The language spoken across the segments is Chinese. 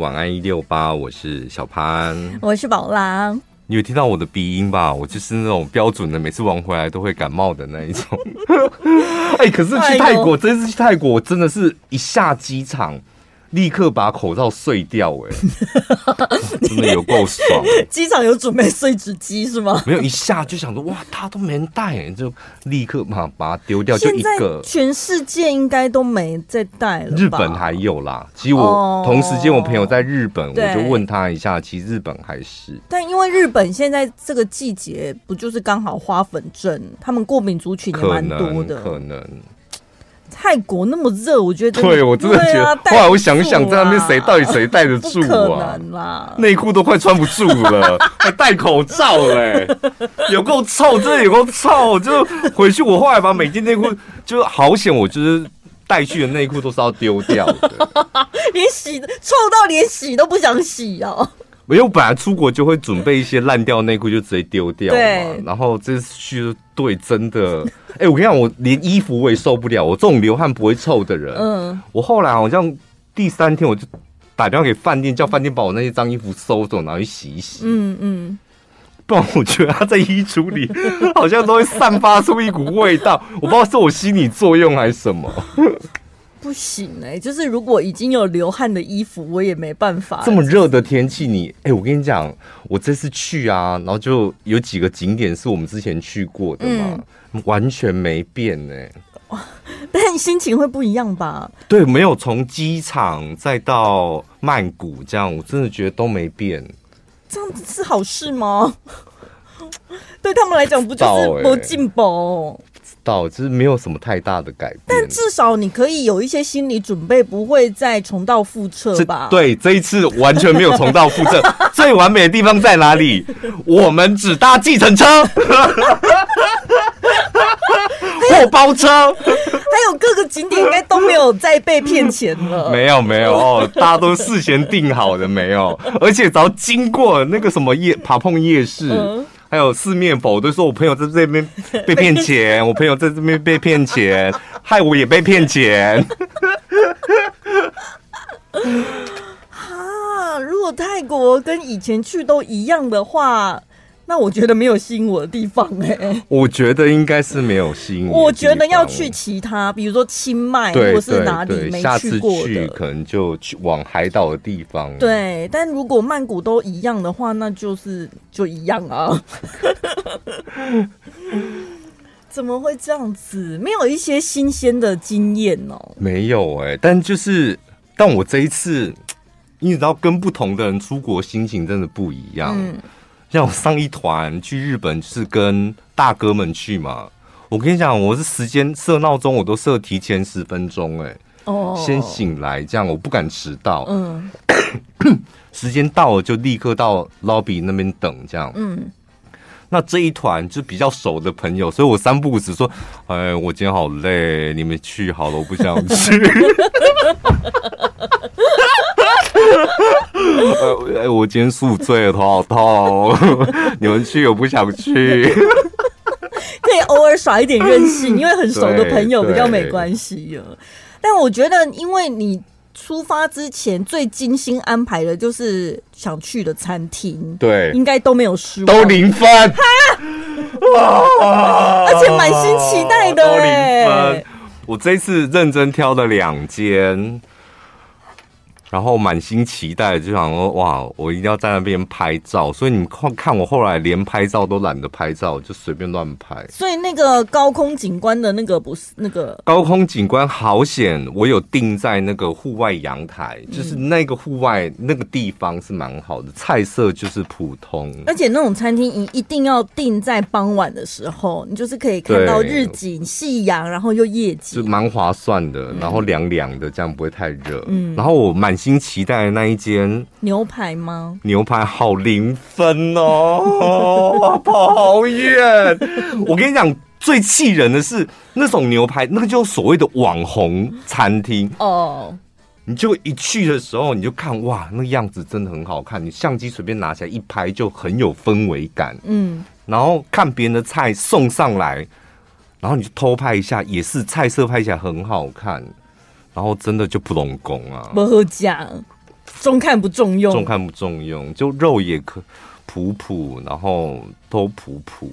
晚安一六八，我是小潘，我是宝拉。你有听到我的鼻音吧？我就是那种标准的，每次玩回来都会感冒的那一种。哎、欸，可是去泰国，这次去泰国，我真的是一下机场。立刻把口罩碎掉，哎，真的有够爽！机场有准备碎纸机是吗？没有，一下就想说哇，他都没人带，就立刻嘛把它丢掉，就一个。全世界应该都没再带了。日本还有啦，其实我同时间我朋友在日本，我就问他一下，其实日本还是。但因为日本现在这个季节不就是刚好花粉症，他们过敏族群也蛮多的，可能。泰国那么热，我觉得对我真的觉得。后来我想想，在那边谁到底谁戴得住啊？内裤都快穿不住了，还戴口罩嘞，有够臭，真的有够臭。就回去，我后来把每件内裤就好险，我就是带去的内裤都是要丢掉的，连洗臭到连洗都不想洗哦。没有，本来出国就会准备一些烂掉内裤，就直接丢掉嘛。然后这次去，对，真的，哎、欸，我跟你讲，我连衣服我也受不了。我这种流汗不会臭的人，嗯，我后来好像第三天我就打电话给饭店，叫饭店把我那些脏衣服收走，拿去洗一洗。嗯嗯，不然我觉得他在衣橱里 好像都会散发出一股味道，我不知道是我心理作用还是什么。不行哎、欸，就是如果已经有流汗的衣服，我也没办法。这么热的天气，你哎、欸，我跟你讲，我这次去啊，然后就有几个景点是我们之前去过的嘛，嗯、完全没变哎、欸。但心情会不一样吧？对，没有从机场再到曼谷这样，我真的觉得都没变。这样子是好事吗？对他们来讲，不就是不进步？到就是没有什么太大的改变，但至少你可以有一些心理准备，不会再重蹈覆辙吧？对，这一次完全没有重蹈覆辙。最完美的地方在哪里？我们只搭计程车，或包车，还有各个景点应该都没有再被骗钱了。没有没有哦，大家都事先定好的，没有，而且只要经过那个什么夜爬碰夜市。嗯还有四面佛，都说我朋友在这边 被骗钱，我朋友在这边被骗钱，害我也被骗钱。哈，如果泰国跟以前去都一样的话。那我觉得没有吸引我的地方哎、欸，我觉得应该是没有吸引。我觉得要去其他，比如说清迈或是哪里没去过可能就去往海岛的地方。对，但如果曼谷都一样的话，那就是就一样啊。怎么会这样子？没有一些新鲜的经验哦、喔。没有哎、欸，但就是，但我这一次，你知道，跟不同的人出国，心情真的不一样。嗯像我上一团去日本是跟大哥们去嘛，我跟你讲，我是时间设闹钟，我都设提前十分钟，哎，哦，先醒来，这样我不敢迟到，嗯，时间到了就立刻到 lobby 那边等，这样，嗯，那这一团就比较熟的朋友，所以我三不五时说，哎，我今天好累，你们去好了，我不想去。呃，我今天宿醉了，头好痛。你们去，我不想去。可以偶尔耍一点任性，因为很熟的朋友比较没关系。但我觉得，因为你出发之前最精心安排的就是想去的餐厅，对，应该都没有失望，都零分。而且满心期待的，都零分。我这次认真挑了两间。然后满心期待，就想说哇，我一定要在那边拍照。所以你们看，看我后来连拍照都懒得拍照，就随便乱拍。所以那个高空景观的那个不是那个高空景观好险，我有定在那个户外阳台，嗯、就是那个户外那个地方是蛮好的，菜色就是普通。而且那种餐厅一一定要定在傍晚的时候，你就是可以看到日景、夕阳，然后又夜景，就蛮划算的。然后凉凉的，这样不会太热。嗯，然后我满。新期待的那一间牛排吗？牛排好零分哦，我跑好远。我跟你讲，最气人的是那种牛排，那个就是所谓的网红餐厅哦。你就一去的时候，你就看哇，那个样子真的很好看。你相机随便拿起来一拍，就很有氛围感。嗯，然后看别人的菜送上来，然后你就偷拍一下，也是菜色拍起来很好看。然后真的就不拢功啊，不好讲，中看不中用，中看不中用，就肉也可普普，然后都普普。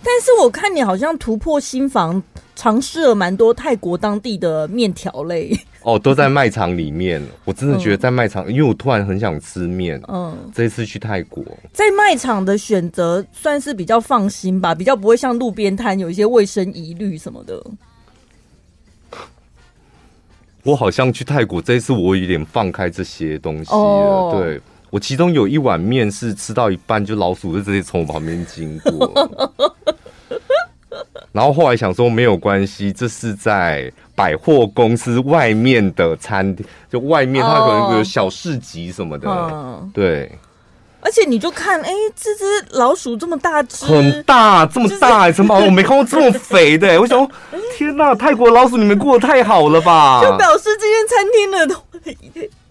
但是我看你好像突破新房，尝试了蛮多泰国当地的面条类。哦，都在卖场里面。我真的觉得在卖场，嗯、因为我突然很想吃面。嗯，这一次去泰国，在卖场的选择算是比较放心吧，比较不会像路边摊有一些卫生疑虑什么的。我好像去泰国这一次，我有点放开这些东西了。哦、对，我其中有一碗面是吃到一半，就老鼠就直接从我旁边经过。然后后来想说没有关系，这是在百货公司外面的餐厅，就外面它可能有小市集什么的。哦、对，而且你就看，哎，这只老鼠这么大只，很大，这么大，怎么、就是、我没看过 这么肥的？我想，天哪，泰国老鼠你们过得太好了吧？就表示这间餐厅的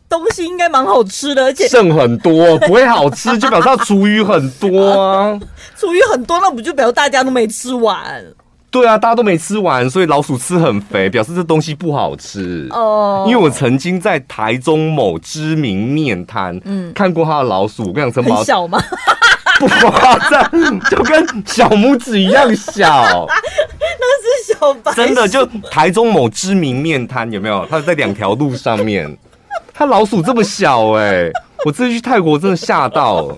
东西应该蛮好吃的，而且剩很多，不会好吃就表示厨余很多啊。厨余很多，那不就表示大家都没吃完？对啊，大家都没吃完，所以老鼠吃很肥，表示这东西不好吃哦。因为我曾经在台中某知名面摊，嗯，看过他的老鼠，我跟你讲，很小吗？不夸张，就跟小拇指一样小。那是小白，真的就台中某知名面摊有没有？它在两条路上面，它老鼠这么小哎、欸，我这次去泰国真的吓到了。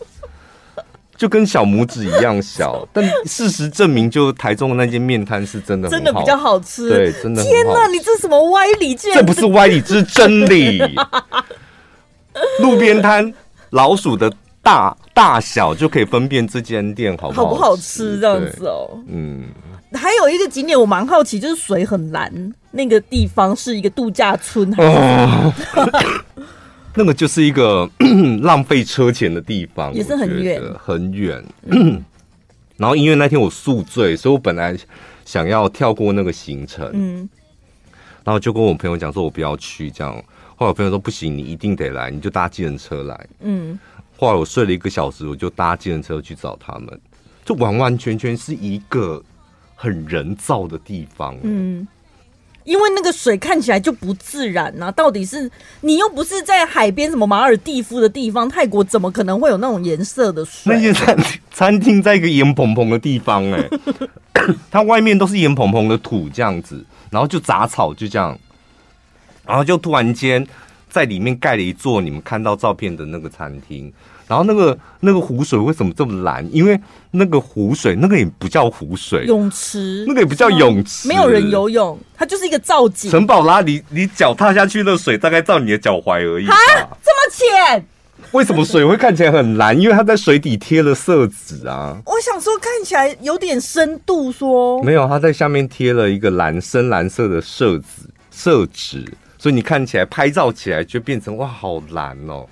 就跟小拇指一样小，但事实证明，就台中的那间面摊是真的真的比较好吃。对，真的。天哪，你这什么歪理？这不是歪理，这是真理。路边摊老鼠的大大小就可以分辨这间店好不好，好不好吃，这样子哦。嗯，还有一个景点我蛮好奇，就是水很蓝那个地方是一个度假村还是？那个就是一个 浪费车钱的地方，也是很远，很远。然后因为那天我宿醉，所以我本来想要跳过那个行程，嗯，然后就跟我朋友讲说，我不要去这样。后来我朋友说不行，你一定得来，你就搭计程车来。嗯，后来我睡了一个小时，我就搭计程车去找他们，就完完全全是一个很人造的地方。嗯。因为那个水看起来就不自然呐、到底是你又不是在海边什么马尔地夫的地方，泰国怎么可能会有那种颜色的水？那些餐餐厅在一个盐蓬蓬的地方、欸，哎，它外面都是盐蓬蓬的土这样子，然后就杂草就这样，然后就突然间在里面盖了一座你们看到照片的那个餐厅。然后那个那个湖水为什么这么蓝？因为那个湖水，那个也不叫湖水，泳池，那个也不叫泳池，没有人游泳，它就是一个造景。陈宝拉，你你脚踏下去，那水大概到你的脚踝而已。啊，这么浅？为什么水会看起来很蓝？因为它在水底贴了色纸啊。我想说，看起来有点深度说，说没有，它在下面贴了一个蓝深蓝色的色纸色纸，所以你看起来拍照起来就变成哇，好蓝哦。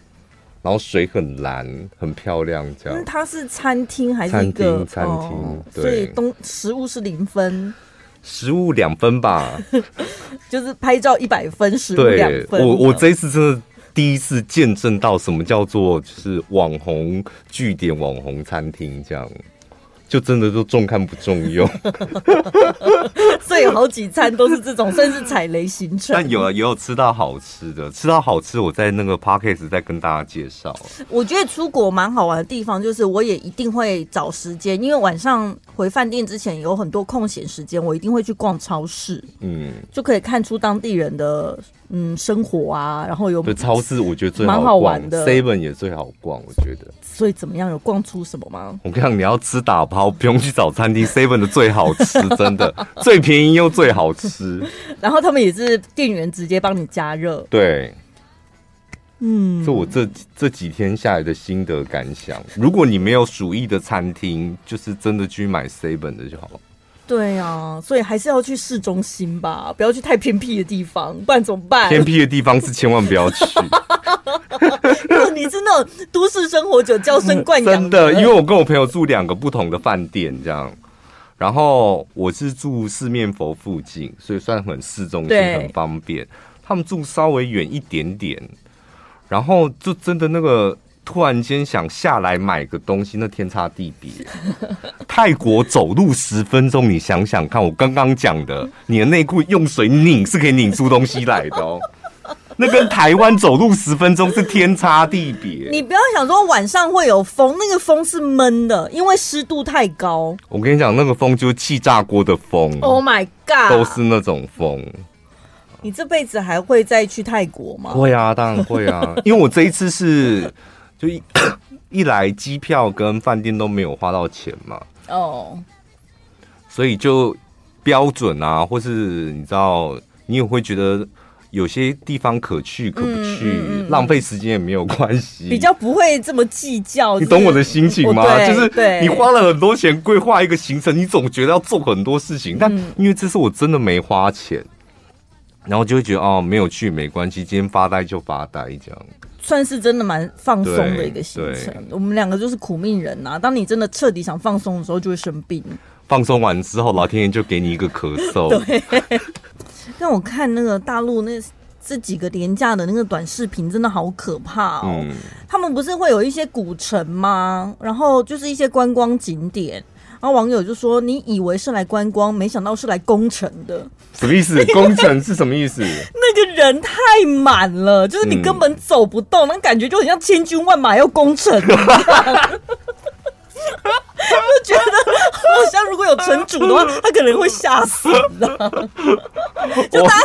然后水很蓝，很漂亮，这样。它是餐厅还是一个餐厅？餐厅，哦，所以东食物是零分，食物两分吧。就是拍照一百分，食物两分。我我这一次真的第一次见证到什么叫做就是网红据点、网红餐厅这样。就真的都重看不重用，所以有好几餐都是这种，算是踩雷行程。但有啊，也有吃到好吃的，吃到好吃，我在那个 podcast 再跟大家介绍。我觉得出国蛮好玩的地方，就是我也一定会找时间，因为晚上回饭店之前有很多空闲时间，我一定会去逛超市，嗯，就可以看出当地人的嗯生活啊，然后有对超市，我觉得最好，好玩的，seven 也最好逛，我觉得。所以怎么样？有逛出什么吗？我跟你讲，你要吃打包，不用去找餐厅，seven 的最好吃，真的最便宜又最好吃。然后他们也是店员直接帮你加热。对，嗯，这我这这几天下来的心得感想。如果你没有鼠疫的餐厅，就是真的去买 seven 的就好了。对啊，所以还是要去市中心吧，不要去太偏僻的地方，不然怎么办？偏僻的地方是千万不要去。你是那种都市生活者娇生惯养，真的。因为我跟我朋友住两个不同的饭店，这样。然后我是住四面佛附近，所以算很市中心，很方便。他们住稍微远一点点，然后就真的那个突然间想下来买个东西，那天差地别。泰国走路十分钟，你想想看，我刚刚讲的，你的内裤用水拧是可以拧出东西来的哦。那跟台湾走路十分钟是天差地别。你不要想说晚上会有风，那个风是闷的，因为湿度太高。我跟你讲，那个风就是气炸锅的风。Oh my god！都是那种风。你这辈子还会再去泰国吗？会啊，当然会啊，因为我这一次是就一 一来机票跟饭店都没有花到钱嘛。哦。Oh. 所以就标准啊，或是你知道，你也会觉得有些地方可去可不去，嗯嗯嗯、浪费时间也没有关系，比较不会这么计较。你懂我的心情吗？就是你花了很多钱规划一个行程，你总觉得要做很多事情，但因为这次我真的没花钱，然后就会觉得哦，没有去没关系，今天发呆就发呆，这样算是真的蛮放松的一个行程。我们两个就是苦命人呐、啊，当你真的彻底想放松的时候，就会生病。放松完之后，老天爷就给你一个咳嗽。对，让我看那个大陆那这几个廉价的那个短视频，真的好可怕哦。嗯、他们不是会有一些古城吗？然后就是一些观光景点，然后网友就说：“你以为是来观光，没想到是来攻城的。”什么意思？攻城是什么意思？那个人太满了，就是你根本走不动，嗯、那感觉就很像千军万马要攻城。我觉得好像如果有城主的话，他可能会吓死？就他，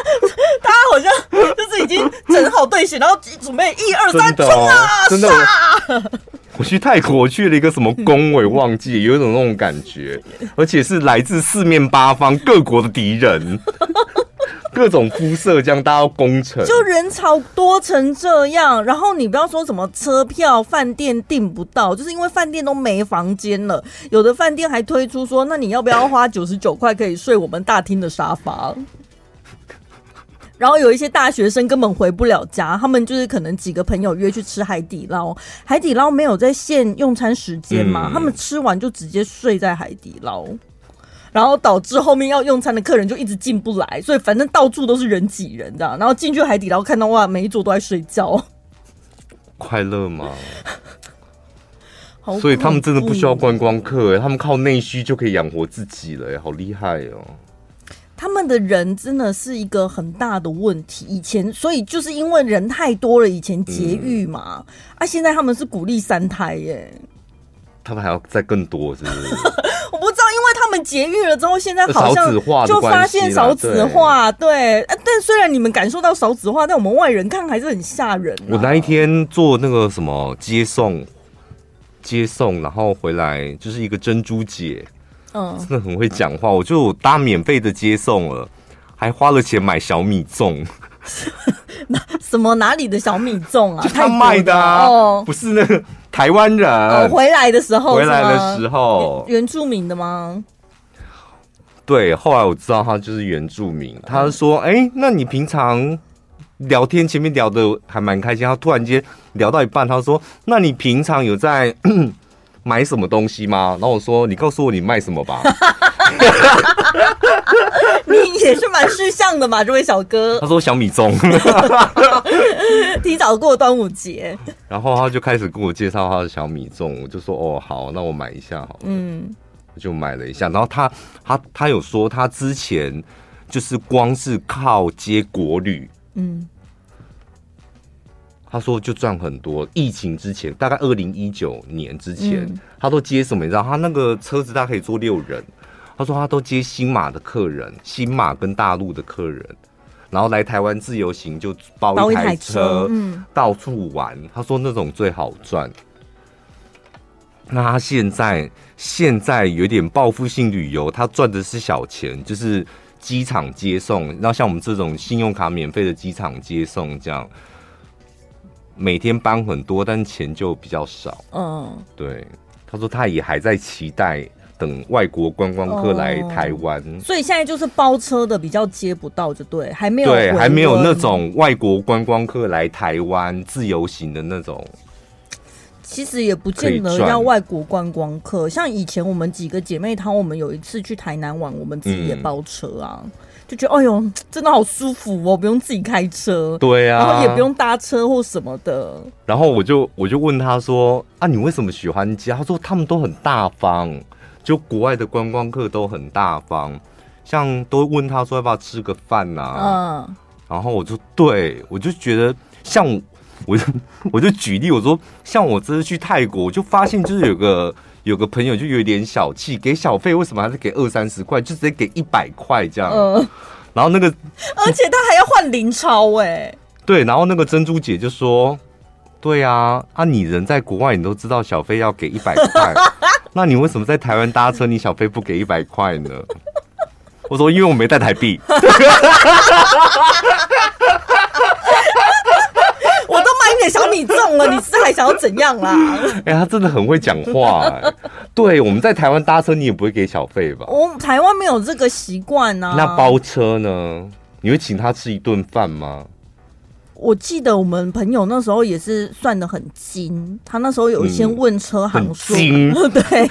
他好像就是已经整好队形，然后准备一二三冲啊！真的，我去泰国，我去了一个什么宫，我也忘记，有一种那种感觉，而且是来自四面八方各国的敌人。各种肤色，这样大家要攻城，就人潮多成这样。然后你不要说什么车票、饭店订不到，就是因为饭店都没房间了。有的饭店还推出说，那你要不要花九十九块可以睡我们大厅的沙发？然后有一些大学生根本回不了家，他们就是可能几个朋友约去吃海底捞，海底捞没有在限用餐时间嘛，嗯、他们吃完就直接睡在海底捞。然后导致后面要用餐的客人就一直进不来，所以反正到处都是人挤人这样。然后进去海底捞看到哇，每一桌都在睡觉，快乐吗？所以他们真的不需要观光客，他们靠内需就可以养活自己了，好厉害哦！他们的人真的是一个很大的问题。以前所以就是因为人太多了，以前节育嘛，嗯、啊，现在他们是鼓励三胎耶。他们还要再更多，是不是？我不知道，因为他们节育了之后，现在好像就发现少子化。对，但虽然你们感受到少子化，但我们外人看还是很吓人啊。我那一天做那个什么接送，接送，然后回来就是一个珍珠姐，嗯，真的很会讲话。我就搭免费的接送了，还花了钱买小米粽。什么哪里的小米粽啊？他卖的啊，哦，不是那个。台湾人、哦、回来的时候，回来的时候，原住民的吗？对，后来我知道他就是原住民。他说：“哎、欸，那你平常聊天前面聊的还蛮开心，他突然间聊到一半，他说：‘那你平常有在买什么东西吗？’然后我说：‘你告诉我你卖什么吧。’你也是蛮识相的嘛，这位小哥。他说小米粽，提早过端午节。然后他就开始跟我介绍他的小米粽，我就说哦好，那我买一下好了。嗯，我就买了一下。然后他他他有说他之前就是光是靠接国旅，嗯，他说就赚很多。疫情之前，大概二零一九年之前，嗯、他都接什么？你知道，他那个车子大概可以坐六人。他说他都接新马的客人，新马跟大陆的客人，然后来台湾自由行就包一台车，嗯，到处玩。他说那种最好赚。那他现在现在有点报复性旅游，他赚的是小钱，就是机场接送。然后像我们这种信用卡免费的机场接送，这样每天班很多，但钱就比较少。嗯，对。他说他也还在期待。等外国观光客来台湾，哦，所以现在就是包车的比较接不到，就对，还没有对，还没有那种外国观光客来台湾自由行的那种。其实也不见得要外国观光客，像以前我们几个姐妹淘，我们有一次去台南玩，我们自己也包车啊，嗯、就觉得哎呦，真的好舒服哦，不用自己开车，对啊，然后也不用搭车或什么的。然后我就我就问他说啊，你为什么喜欢家？他说他们都很大方。就国外的观光客都很大方，像都问他说要不要吃个饭呐，嗯，然然后我就对我就觉得像我就 我就举例我说像我这次去泰国，我就发现就是有个有个朋友就有点小气，给小费为什么还是给二三十块，就直接给一百块这样。嗯。然后那个，而且他还要换零钞哎。对，然后那个珍珠姐就说：“对啊，啊你人在国外，你都知道小费要给一百块，那你为什么在台湾搭车，你小费不给一百块呢？”我说：“因为我没带台币。” 点小米粽了，你是还想要怎样啦？哎、欸，他真的很会讲话。对，我们在台湾搭车，你也不会给小费吧？我台湾没有这个习惯呢。那包车呢？你会请他吃一顿饭吗？我记得我们朋友那时候也是算的很精，他那时候有先问车行说，嗯、对，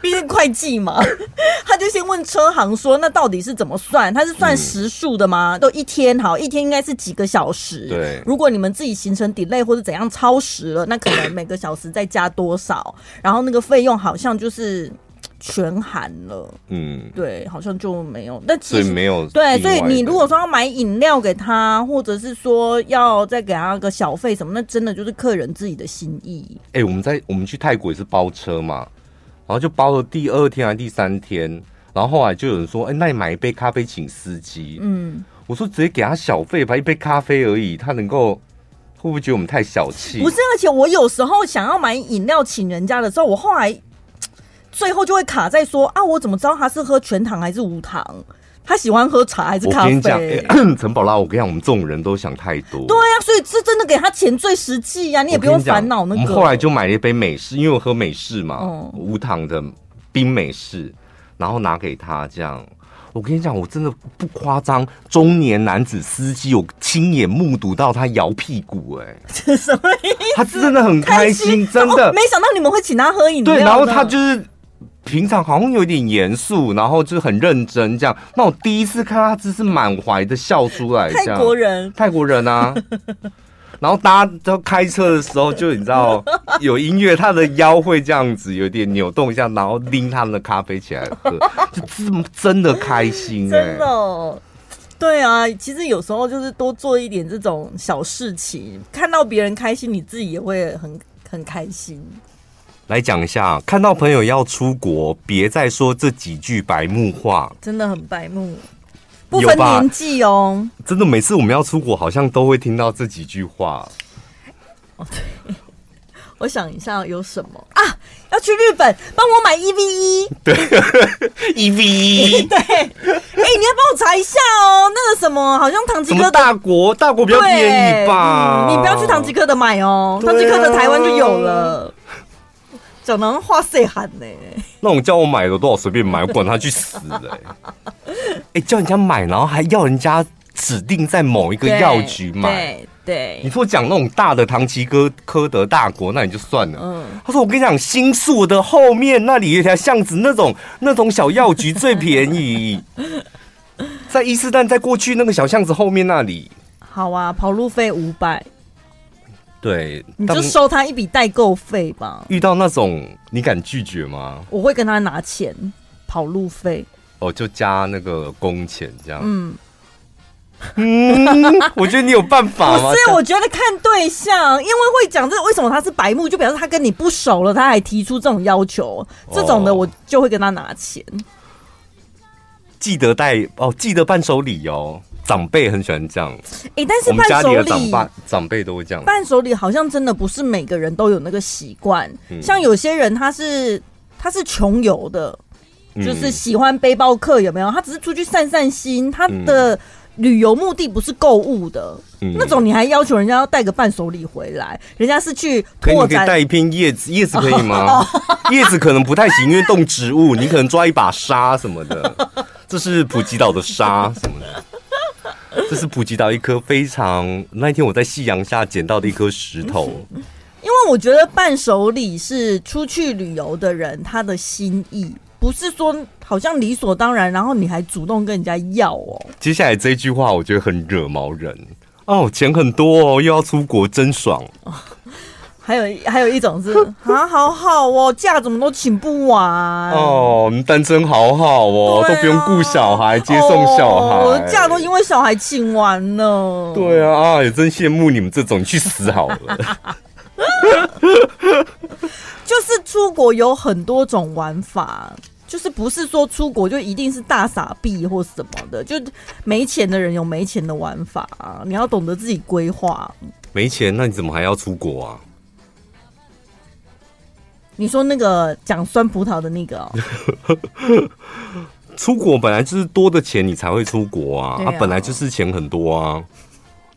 毕竟会计嘛，他就先问车行说，那到底是怎么算？他是算时数的吗？嗯、都一天好，一天应该是几个小时？对，如果你们自己行程 delay 或者怎样超时了，那可能每个小时再加多少？然后那个费用好像就是。全含了，嗯，对，好像就没有。但其实没有，对，所以你如果说要买饮料给他，或者是说要再给他个小费什么，那真的就是客人自己的心意。哎、欸，我们在我们去泰国也是包车嘛，然后就包了第二天还是第三天，然后后来就有人说，哎、欸，那你买一杯咖啡请司机。嗯，我说直接给他小费吧，一杯咖啡而已，他能够会不会觉得我们太小气？不是，而且我有时候想要买饮料请人家的时候，我后来。最后就会卡在说啊，我怎么知道他是喝全糖还是无糖？他喜欢喝茶还是咖啡？我跟你讲，陈宝拉，我跟你讲，我们这种人都想太多。对呀、啊，所以这真的给他钱最实际呀、啊，你也不用烦恼那个。我们后来就买了一杯美式，因为我喝美式嘛，嗯、无糖的冰美式，然后拿给他这样。我跟你讲，我真的不夸张，中年男子司机，我亲眼目睹到他摇屁股、欸，哎，这 什么意思？他真的很开心，真的、哦。没想到你们会请他喝饮料。对，然后他就是。平常好像有点严肃，然后就是很认真这样。那我第一次看他，只是满怀的笑出来。泰国人，泰国人啊。然后大家都开车的时候，就你知道有音乐，他的腰会这样子有点扭动一下，然后拎他们的咖啡起来喝，就这么真的开心、欸。真的、哦，对啊。其实有时候就是多做一点这种小事情，看到别人开心，你自己也会很很开心。来讲一下，看到朋友要出国，别再说这几句白目话，真的很白目，不分年纪哦。真的，每次我们要出国，好像都会听到这几句话。哦，对，我想一下有什么。啊？要去日本，帮我买 E V 一，对，E V 一，对。哎、欸，你要帮我查一下哦，那个什么，好像唐吉诃德。大国，大国比较便宜吧？嗯、你不要去唐吉诃德买哦，唐吉诃德台湾就有了。讲能话谁喊呢？那种叫我买的多少随便买，我管他去死！哎、欸，叫人家买，然后还要人家指定在某一个药局买。对对，你说讲那种大的唐吉诃德大国，那你就算了。嗯，他说我跟你讲，新宿的后面那里有一条巷子，那种那种小药局最便宜，在伊势丹再过去那个小巷子后面那里。好啊，跑路费五百。对，你就收他一笔代购费吧。遇到那种，你敢拒绝吗？我会跟他拿钱，跑路费。哦，就加那个工钱这样。嗯嗯，我觉得你有办法吗？不是，我觉得看对象，因为会讲这为什么他是白目，就表示他跟你不熟了，他还提出这种要求，这种的我就会跟他拿钱。哦、记得带哦，记得伴手礼哦。长辈很喜欢这样，哎、欸，但是伴手礼长辈长辈都会这样。伴手礼好像真的不是每个人都有那个习惯，嗯、像有些人他是他是穷游的，嗯、就是喜欢背包客，有没有？他只是出去散散心，他的旅游目的不是购物的，嗯、那种你还要求人家要带个伴手礼回来，人家是去拓展。可以带一片叶子，叶子可以吗？叶子可能不太行，因为动植物，你可能抓一把沙什么的，这是普吉岛的沙什么的。这是普吉岛一颗非常，那一天我在夕阳下捡到的一颗石头。因为我觉得伴手礼是出去旅游的人他的心意，不是说好像理所当然，然后你还主动跟人家要哦。接下来这句话我觉得很惹毛人哦，钱很多哦，又要出国，真爽。还有还有一种是 啊，好好哦，假怎么都请不完哦，你单身好好哦，啊、都不用顾小孩，接送小孩，我的假都因为小孩请完了。对啊，啊，也真羡慕你们这种，你去死好了。就是出国有很多种玩法，就是不是说出国就一定是大傻逼或什么的，就没钱的人有没钱的玩法啊，你要懂得自己规划。没钱，那你怎么还要出国啊？你说那个讲酸葡萄的那个哦，出国本来就是多的钱，你才会出国啊，啊，啊，本来就是钱很多啊。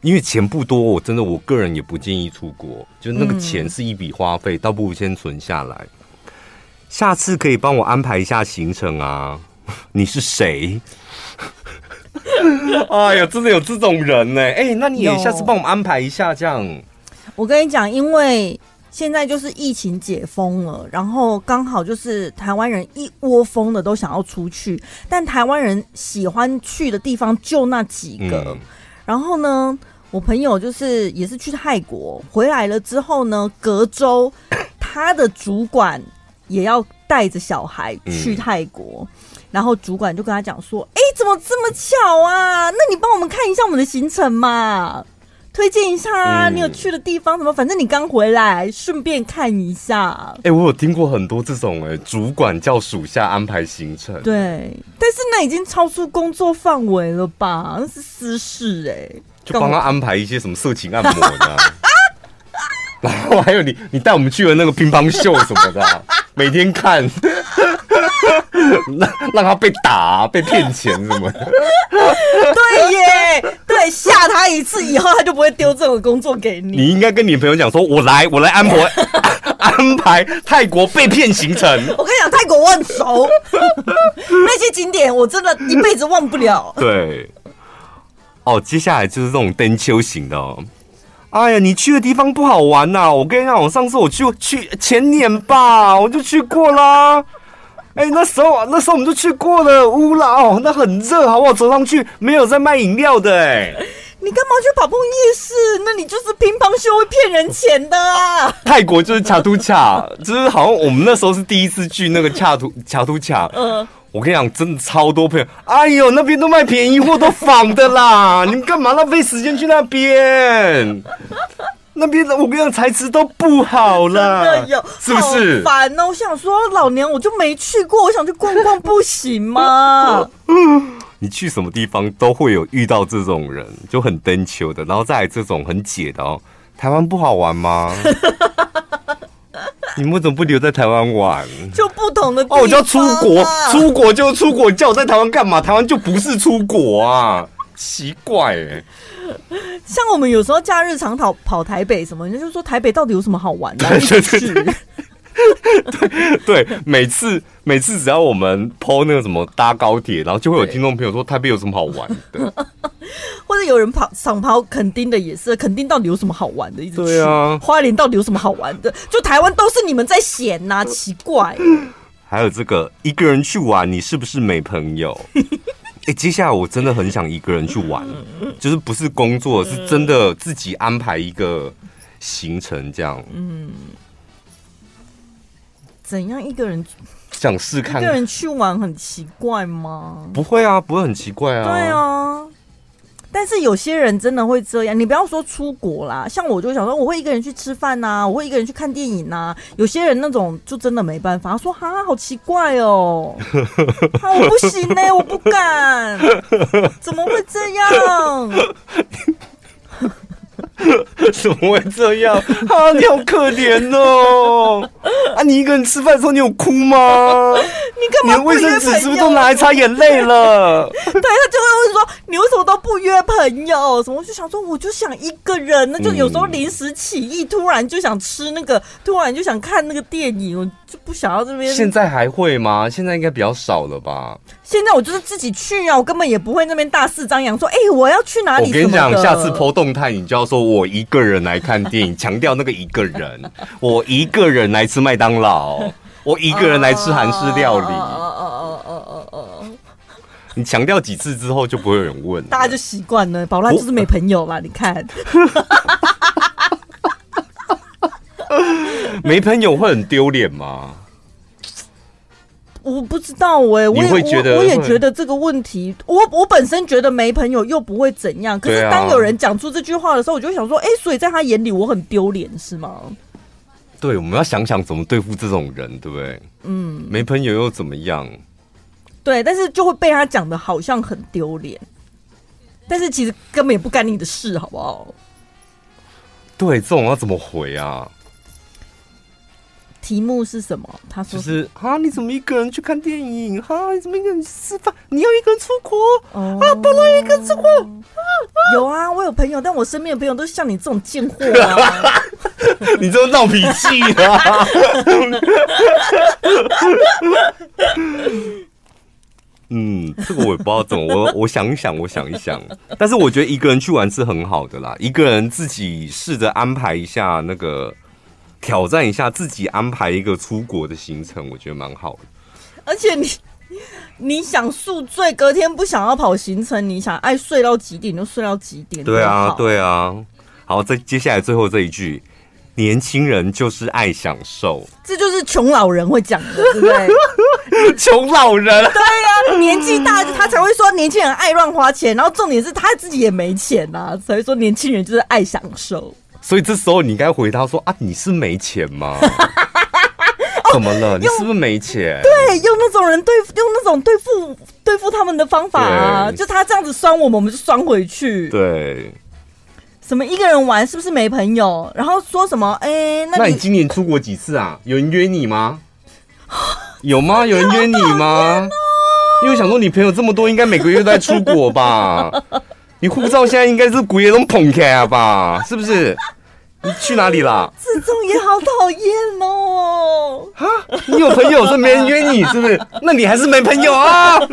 因为钱不多，我真的我个人也不建议出国。就那个钱是一笔花费，倒不如先存下来。下次可以帮我安排一下行程啊？你是谁？哎呀，真的有这种人呢！哎，那你也下次帮我们安排一下这样。我跟你讲，因为现在就是疫情解封了，然后刚好就是台湾人一窝蜂的都想要出去，但台湾人喜欢去的地方就那几个。嗯、然后呢？我朋友就是也是去泰国回来了之后呢，隔周他的主管也要带着小孩去泰国，嗯、然后主管就跟他讲说：“哎、欸，怎么这么巧啊？那你帮我们看一下我们的行程嘛，推荐一下啊，你有去的地方什么？反正你刚回来，顺便看一下。”哎，我有听过很多这种哎，主管叫属下安排行程，对，但是那已经超出工作范围了吧？那是私事哎。就帮他安排一些什么色情按摩的，然后还有你，你带我们去了那个乒乓秀什么的，每天看，让让他被打、被骗钱什么的。对耶，对，吓他一次以后，他就不会丢这种工作给你。你应该跟你朋友讲说，我来，我来安排 安排泰国被骗行程。我跟你讲，泰国我很熟，那些景点我真的一辈子忘不了。对。哦，接下来就是这种登秋型的哦。哎呀，你去的地方不好玩呐！我跟你讲，我上次我去去前年吧，我就去过啦。哎，那时候那时候我们就去过了乌拉哦，那很热，好不好？走上去没有在卖饮料的哎。你干嘛去跑碰夜市？那你就是乒乓球会骗人钱的啊！泰国就是卡图卡，就是好像我们那时候是第一次去那个卡图卡图恰。嗯。我跟你讲，真的超多朋友。哎呦，那边都卖便宜货，都仿的啦！你们干嘛浪费时间去那边？那边的我跟你讲，材质都不好了，真的有，是不是？烦哦！我想说，老娘我就没去过，我想去逛逛，不行吗？你去什么地方都会有遇到这种人，就很登秋的，然后再来这种很解的哦。台湾不好玩吗？你们怎么不留在台湾玩？就不同的哦，我就要出国，出国就出国，你叫我在台湾干嘛？台湾就不是出国啊，奇怪哎。像我们有时候假日常跑跑台北什么，人家就说台北到底有什么好玩的？对 对，每次每次只要我们 po 那个什么搭高铁，然后就会有听众朋友说台北有什么好玩的，或者有人跑想跑垦丁的也是，垦丁到底有什么好玩的？一直对啊，花莲到底有什么好玩的？就台湾都是你们在嫌呐、啊，奇怪。还有这个一个人去玩，你是不是没朋友？哎、欸，接下来我真的很想一个人去玩，就是不是工作，是真的自己安排一个行程这样。嗯。怎样一个人想试看？一个人去玩很奇怪吗？不会啊，不会很奇怪啊。对啊，但是有些人真的会这样。你不要说出国啦，像我就想说，我会一个人去吃饭呐，我会一个人去看电影呐。有些人那种就真的没办法，他说哈，好奇怪哦，啊，我不行呢，我不敢，怎么会这样？怎么会这样啊？你好可怜哦！啊，你一个人吃饭的时候，你有哭吗？你干嘛？你的卫生纸是不是都拿来擦眼泪了？对，他就会问说：“你为什么都不约朋友？”什么？我就想说，我就想一个人，那就有时候临时起意，突然就想吃那个，突然就想看那个电影，我就不想要这边。现在还会吗？现在应该比较少了吧？现在我就是自己去啊，我根本也不会那边大肆张扬说：“哎、欸，我要去哪里？”我跟你讲，下次 po 动态，你就要说我一个人来看电影，强调那个一个人，我一个人来吃麦当劳，我一个人来吃韩式料理。哦哦哦哦哦哦！你强调几次之后，就不会有人问，大家就习惯了。宝拉就是没朋友啦，你看。没朋友会很丢脸吗？我不知道哎、欸，我也会觉得我，我也觉得这个问题，我我本身觉得没朋友又不会怎样，可是当有人讲出这句话的时候，我就想说，哎、欸，所以在他眼里我很丢脸是吗？对，我们要想想怎么对付这种人，对不对？嗯，没朋友又怎么样？对，但是就会被他讲的好像很丢脸，但是其实根本也不干你的事，好不好？对，这种要怎么回啊？题目是什么？他说是啊，你怎么一个人去看电影？哈，你怎么一个人去吃饭？你要一个人出国？哦、啊，不能一个人出国。有啊，我有朋友，但我身边的朋友都像你这种贱货啊！你这闹脾气啊！嗯，这个我也不知道怎么，我我想一想，我想一想。但是我觉得一个人去玩是很好的啦，一个人自己试着安排一下那个。挑战一下自己安排一个出国的行程，我觉得蛮好的。而且你你想宿醉，隔天不想要跑行程，你想爱睡到几点就睡到几点。对啊，对啊。好，再接下来最后这一句：年轻人就是爱享受，这就是穷老人会讲的，对不对？穷老人，对啊，年纪大他才会说年轻人爱乱花钱，然后重点是他自己也没钱呐、啊，才会说年轻人就是爱享受。所以这时候你应该回答说啊，你是没钱吗？怎么了？你是不是没钱？对，用那种人对用那种对付对付他们的方法啊，就他这样子酸我们，我们就酸回去。对，什么一个人玩是不是没朋友？然后说什么？哎、欸，那你，那你今年出国几次啊？有人约你吗？有吗？有人约你吗？因为想说你朋友这么多，应该每个月都在出国吧？你护照现在应该是鬼也都捧开了吧？是不是？你去哪里了？这种也好讨厌哦！哈，你有朋友，是没人约你，是不是？那你还是没朋友啊！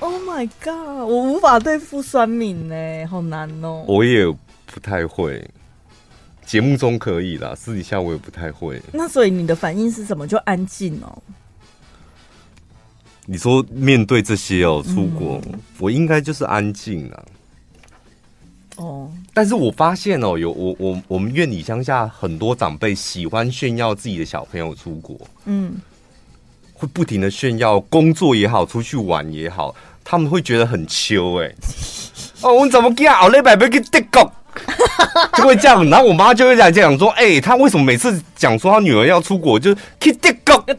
Oh my god，我无法对付酸敏呢，好难哦。我也不太会，节目中可以啦，私底下我也不太会。那所以你的反应是什么？就安静哦。你说面对这些哦，出国，嗯、我应该就是安静啊。哦，但是我发现哦，有我我我们院里乡下很多长辈喜欢炫耀自己的小朋友出国，嗯，会不停的炫耀工作也好，出去玩也好，他们会觉得很秋哎。哦，我怎么讲？好礼拜要去德国。就会这样，然后我妈就会这样讲说：“哎、欸，她为什么每次讲说她女儿要出国，就去德国，就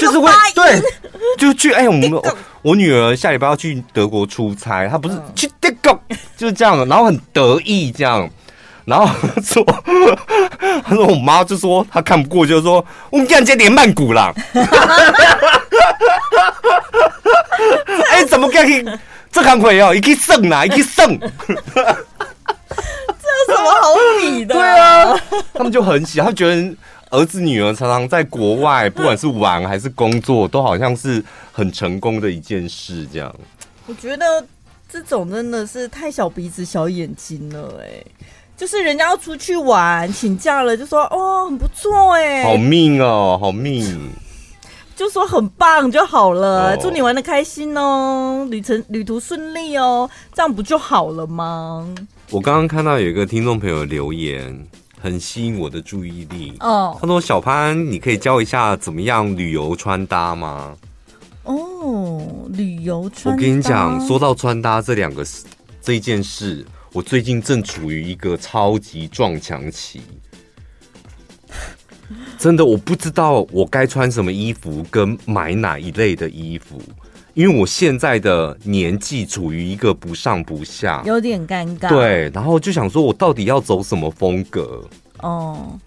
就是会对，就去哎、欸，我们我，我女儿下礼拜要去德国出差，她不是去德国，就是这样，然后很得意这样，然后说，她说我妈就说她看不过，就是说我们这样接连曼谷啦，哎、欸，怎么可以这看会哦，一起胜啦，一起胜。”好比的？对啊，他们就很喜欢，他觉得儿子女儿常常在国外，不管是玩还是工作，都好像是很成功的一件事。这样，我觉得这种真的是太小鼻子小眼睛了。哎，就是人家要出去玩，请假了就说哦，很不错哎，好命哦，好命，就说很棒就好了，哦、祝你玩的开心哦，旅程旅途顺利哦，这样不就好了吗？我刚刚看到有一个听众朋友留言，很吸引我的注意力。哦，他说：“小潘，你可以教一下怎么样旅游穿搭吗？”哦，旅游穿搭。我跟你讲，说到穿搭这两个这一件事，我最近正处于一个超级撞墙期。真的，我不知道我该穿什么衣服，跟买哪一类的衣服。因为我现在的年纪处于一个不上不下，有点尴尬。对，然后就想说，我到底要走什么风格？哦，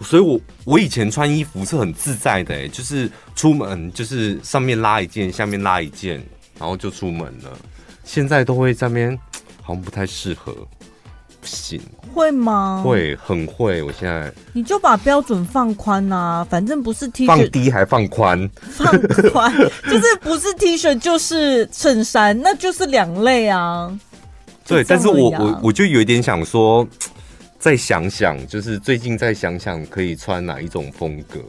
所以我我以前穿衣服是很自在的，哎，就是出门就是上面拉一件，下面拉一件，然后就出门了。现在都会在那边，好像不太适合。不行，会吗？会，很会。我现在你就把标准放宽啊，反正不是 T 恤，放低还放宽，放宽 就是不是 T 恤就是衬衫，那就是两类啊。对，但是我我我就有一点想说，再想想，就是最近再想想可以穿哪一种风格，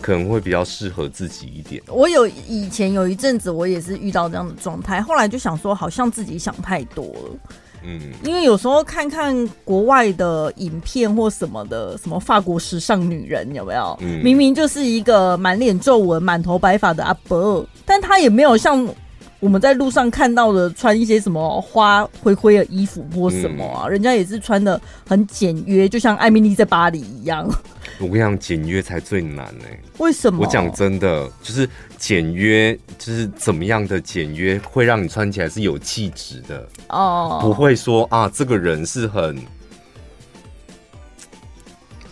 可能会比较适合自己一点。我有以前有一阵子，我也是遇到这样的状态，后来就想说，好像自己想太多了。嗯，因为有时候看看国外的影片或什么的，什么法国时尚女人有没有？嗯，明明就是一个满脸皱纹、满头白发的阿伯，但他也没有像我们在路上看到的穿一些什么花灰灰的衣服或什么啊，嗯、人家也是穿的很简约，就像艾米丽在巴黎一样。我跟你讲，简约才最难呢、欸。为什么？我讲真的，就是简约，就是怎么样的简约会让你穿起来是有气质的哦，不会说啊，这个人是很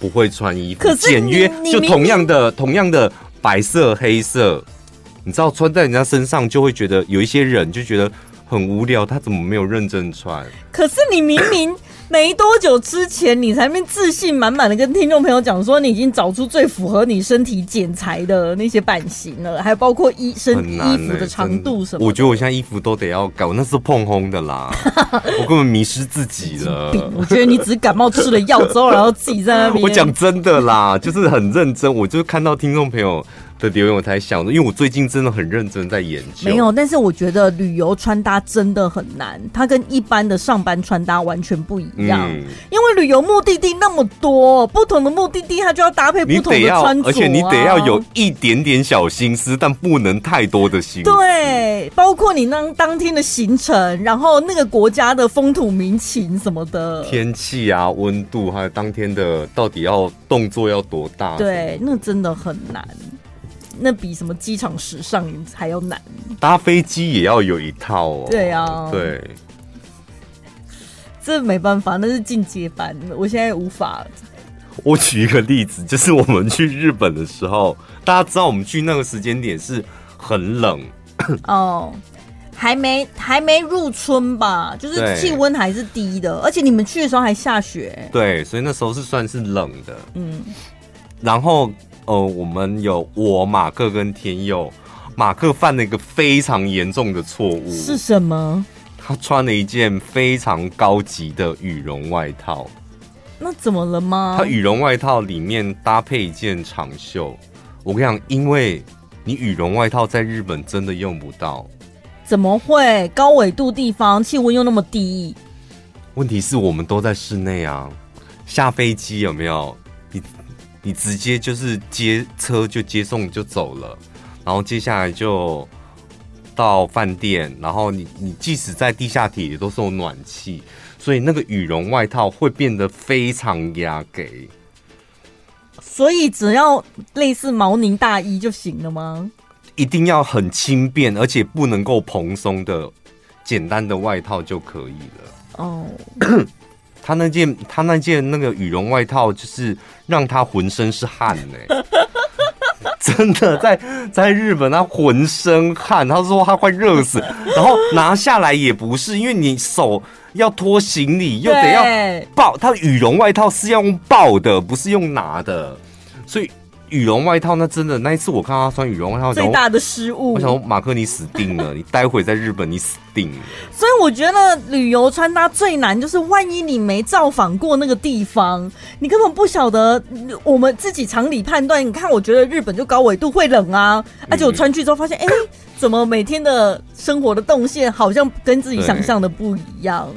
不会穿衣服。简约就同样的同样的白色黑色，你知道穿在人家身上就会觉得有一些人就觉得很无聊，他怎么没有认真穿？可是你明明。没多久之前，你才面自信满满的跟听众朋友讲说，你已经找出最符合你身体剪裁的那些版型了，还包括衣身衣服的长度什么。我觉得我现在衣服都得要改，我那是碰轰的啦，我根本迷失自己了。我觉得你只是感冒吃了药之后，然后自己在那边。我讲真的啦，就是很认真，我就看到听众朋友的留言我才想的，因为我最近真的很认真在研究。没有，但是我觉得旅游穿搭真的很难，它跟一般的上班穿搭完全不一样。嗯，因为旅游目的地那么多，不同的目的地它就要搭配不同的穿着啊，而且你得要有一点点小心思，但不能太多的心思。对，包括你当当天的行程，然后那个国家的风土民情什么的，天气啊、温度，还有当天的到底要动作要多大？对，那真的很难。那比什么机场时尚还要难，搭飞机也要有一套哦。对啊，对，这没办法，那是进阶版，我现在无法。我举一个例子，就是我们去日本的时候，大家知道我们去那个时间点是很冷。哦，还没还没入春吧，就是气温还是低的，而且你们去的时候还下雪，对，所以那时候是算是冷的，嗯，然后。呃，我们有我马克跟天佑，马克犯了一个非常严重的错误，是什么？他穿了一件非常高级的羽绒外套。那怎么了吗？他羽绒外套里面搭配一件长袖。我跟你讲，因为你羽绒外套在日本真的用不到。怎么会？高纬度地方气温又那么低。问题是我们都在室内啊，下飞机有没有？你。直接就是接车就接送就走了，然后接下来就到饭店，然后你你即使在地下铁也都是有暖气，所以那个羽绒外套会变得非常压给。所以只要类似毛呢大衣就行了吗？一定要很轻便，而且不能够蓬松的简单的外套就可以了。哦。Oh. 他那件他那件那个羽绒外套，就是让他浑身是汗呢、欸。真的在在日本，他浑身汗，他说他快热死，然后拿下来也不是，因为你手要拖行李，又得要抱，他羽绒外套是要用抱的，不是用拿的，所以。羽绒外套，那真的那一次我看到他穿羽绒外套，最大的失误。我想说，马克你死定了，你待会在日本你死定了。所以我觉得旅游穿搭最难，就是万一你没造访过那个地方，你根本不晓得。我们自己常理判断，你看，我觉得日本就高纬度会冷啊，而且我穿去之后发现，哎、欸，怎么每天的生活的动线好像跟自己想象的不一样，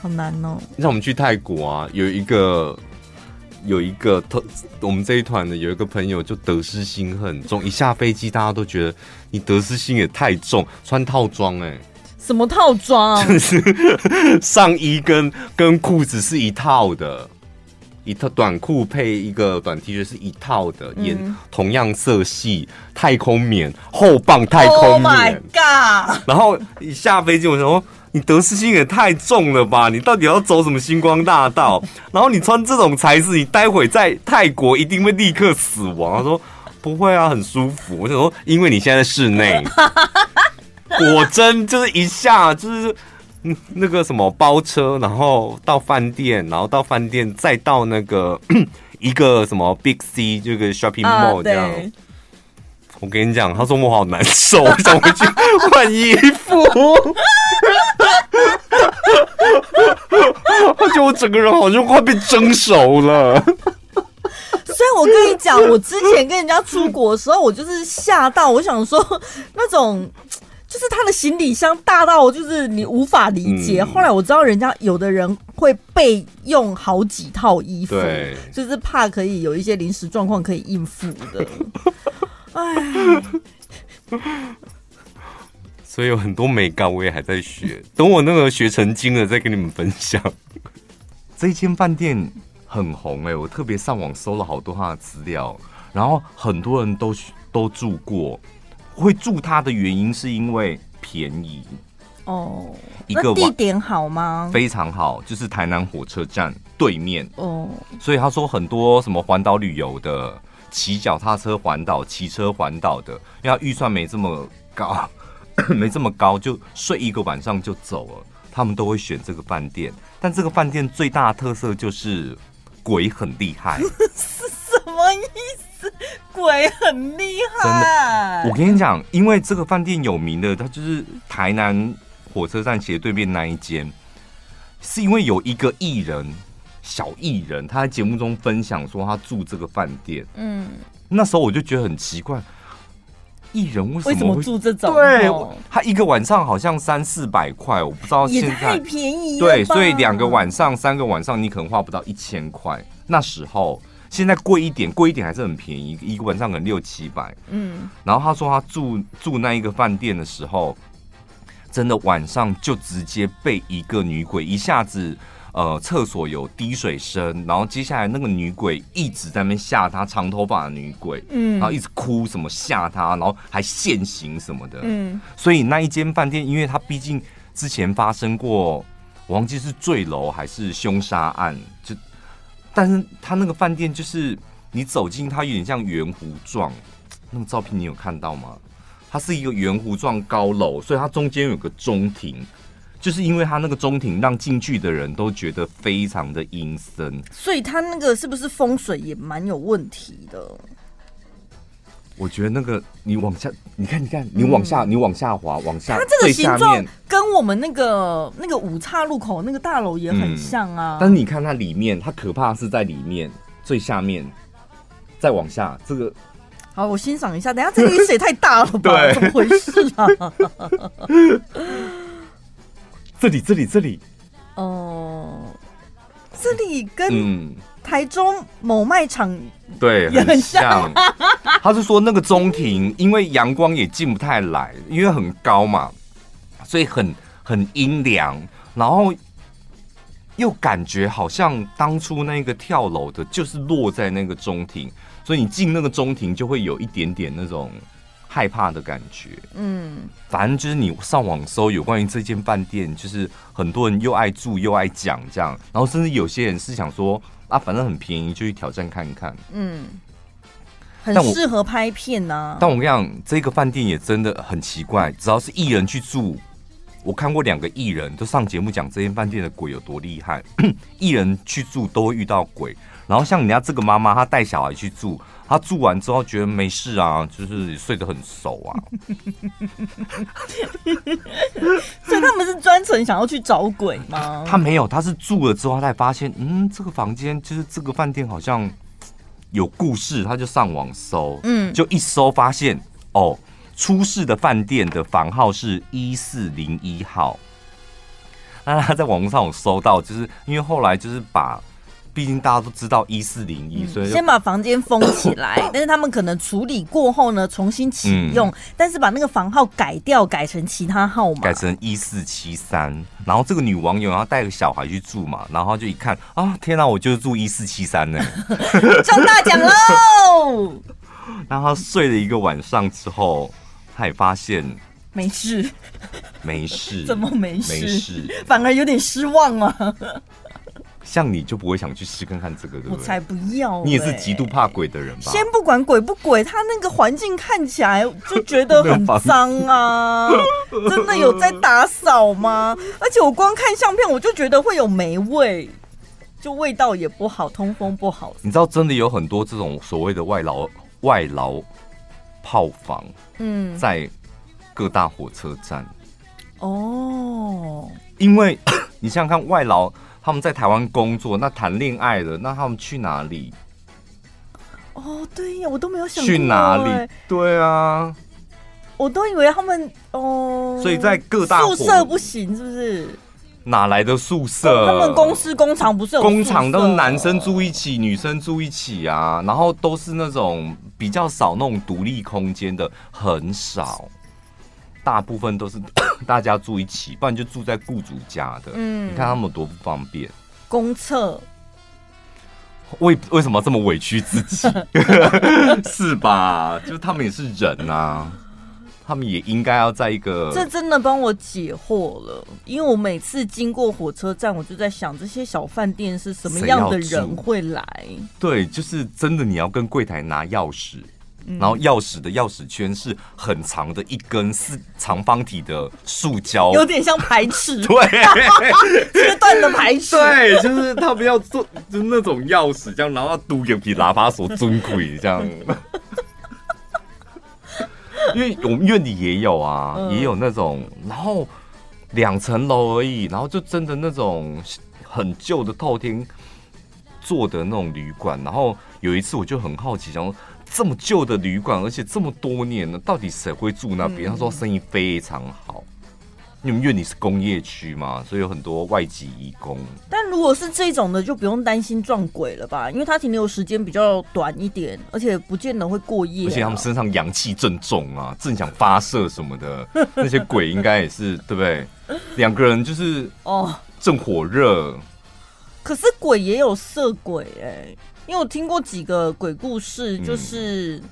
好难哦。像我们去泰国啊，有一个。有一个特，我们这一团的有一个朋友就得失心很重，一下飞机大家都觉得你得失心也太重，穿套装哎、欸，什么套装？就是上衣跟跟裤子是一套的，一套短裤配一个短 T 恤是一套的，颜、嗯、同样色系，太空棉厚棒太空棉。Oh my god！然后一下飞机，我想说。你得失心也太重了吧！你到底要走什么星光大道？然后你穿这种材质，你待会在泰国一定会立刻死亡。他说不会啊，很舒服。我想说，因为你现在在室内，果真就是一下就是那个什么包车，然后到饭店，然后到饭店再到那个 一个什么 Big C 这个 Shopping Mall 这样。我跟你讲，他说我好难受，我想回去换衣服。而且我整个人好像快被蒸熟了。所以我跟你讲，我之前跟人家出国的时候，我就是吓到，我想说那种。就是他的行李箱大到就是你无法理解。嗯、后来我知道人家有的人会备用好几套衣服，就是怕可以有一些临时状况可以应付的。哎，所以有很多美感我也还在学，等我那个学成精了再跟你们分享。这一间饭店很红哎、欸，我特别上网搜了好多他的资料，然后很多人都都住过。会住它的原因是因为便宜哦，一个地点好吗？非常好，就是台南火车站对面哦。所以他说很多什么环岛旅游的，骑脚踏车环岛、骑车环岛的，因为预算没这么高，没这么高，就睡一个晚上就走了。他们都会选这个饭店，但这个饭店最大的特色就是鬼很厉害，是什么意思？鬼很厉害，真的。我跟你讲，因为这个饭店有名的，它就是台南火车站斜对面那一间，是因为有一个艺人，小艺人，他在节目中分享说他住这个饭店。嗯，那时候我就觉得很奇怪，艺人为什么，住这种？对，他一个晚上好像三四百块，我不知道现在也太便宜了。对，所以两个晚上、三个晚上，你可能花不到一千块。那时候。现在贵一点，贵一点还是很便宜，一个晚上可能六七百。嗯，然后他说他住住那一个饭店的时候，真的晚上就直接被一个女鬼一下子，呃，厕所有滴水声，然后接下来那个女鬼一直在那边吓他，长头发的女鬼，嗯，然后一直哭什么吓他，然后还现形什么的，嗯，所以那一间饭店，因为它毕竟之前发生过，我忘记是坠楼还是凶杀案，就。但是他那个饭店就是你走进它有点像圆弧状，那个照片你有看到吗？它是一个圆弧状高楼，所以它中间有个中庭，就是因为他那个中庭让进去的人都觉得非常的阴森。所以他那个是不是风水也蛮有问题的？我觉得那个你往下，你看，你看，你往下，嗯、你往下滑，往下，它这个形状跟我们那个那个五岔路口那个大楼也很像啊。嗯、但是你看它里面，它可怕是在里面最下面，再往下这个。好，我欣赏一下。等下这个雨水太大了吧？怎么回事啊？这里，这里，这里。哦、呃，这里跟。嗯台中某卖场对也很像，他是说那个中庭，因为阳光也进不太来，因为很高嘛，所以很很阴凉，然后又感觉好像当初那个跳楼的，就是落在那个中庭，所以你进那个中庭就会有一点点那种害怕的感觉。嗯，反正就是你上网搜有关于这间饭店，就是很多人又爱住又爱讲这样，然后甚至有些人是想说。啊，反正很便宜，就去挑战看一看。嗯，很适合拍片呐、啊。但我跟你讲，这个饭店也真的很奇怪，只要是艺人去住，我看过两个艺人都上节目讲这间饭店的鬼有多厉害。艺人去住都会遇到鬼，然后像人家这个妈妈，她带小孩去住，她住完之后觉得没事啊，就是睡得很熟啊。所以他们是专程想要去找鬼吗？他没有，他是住了之后，他才发现，嗯，这个房间就是这个饭店好像 有故事，他就上网搜，嗯，就一搜发现，哦，出事的饭店的房号是一四零一号。那他在网络上有搜到，就是因为后来就是把。毕竟大家都知道一四零一，所以先把房间封起来。但是他们可能处理过后呢，重新启用，嗯、但是把那个房号改掉，改成其他号码，改成一四七三。然后这个女网友要带个小孩去住嘛，然后就一看啊，天哪，我就是住一四七三呢，中大奖喽！然后他睡了一个晚上之后，他也发现没事，没事，怎么没事？没事，反而有点失望啊。像你就不会想去试看看这个，对不对？我才不要、欸！你也是极度怕鬼的人吧？先不管鬼不鬼，他那个环境看起来就觉得很脏啊！真的有在打扫吗？而且我光看相片，我就觉得会有霉味，就味道也不好，通风不好。你知道，真的有很多这种所谓的外劳外劳炮房，嗯，在各大火车站。哦，因为 你想想看，外劳。他们在台湾工作，那谈恋爱了，那他们去哪里？哦，对呀，我都没有想过去哪里。对啊，我都以为他们哦，所以在各大宿舍不行，是不是？哪来的宿舍？他们公司工厂不是有工厂都是男生住一起，女生住一起啊，然后都是那种比较少那种独立空间的，很少，大部分都是 大家住一起，不然就住在雇主家的。嗯，你看他们多不方便。公厕，为为什么这么委屈自己？是吧？就是他们也是人呐、啊。他们也应该要在一个，这真的帮我解惑了，因为我每次经过火车站，我就在想这些小饭店是什么样的人会来？对，就是真的，你要跟柜台拿钥匙，嗯、然后钥匙的钥匙圈是很长的一根四长方体的塑胶，有点像排尺，对，切断的排尺，对，就是他们要做，就是那种钥匙这样，然后要嘟给比喇叭锁尊贵这样。因为我们院里也有啊，也有那种，然后两层楼而已，然后就真的那种很旧的透天做的那种旅馆。然后有一次我就很好奇，想说这么旧的旅馆，而且这么多年了，到底谁会住那边？他说生意非常好。你们院里是工业区嘛，所以有很多外籍移工。但如果是这种的，就不用担心撞鬼了吧？因为它停留时间比较短一点，而且不见得会过夜啊。而且他们身上阳气正重啊，正想发射什么的，那些鬼应该也是对不对？两个人就是 哦，正火热。可是鬼也有色鬼哎、欸，因为我听过几个鬼故事，就是、嗯、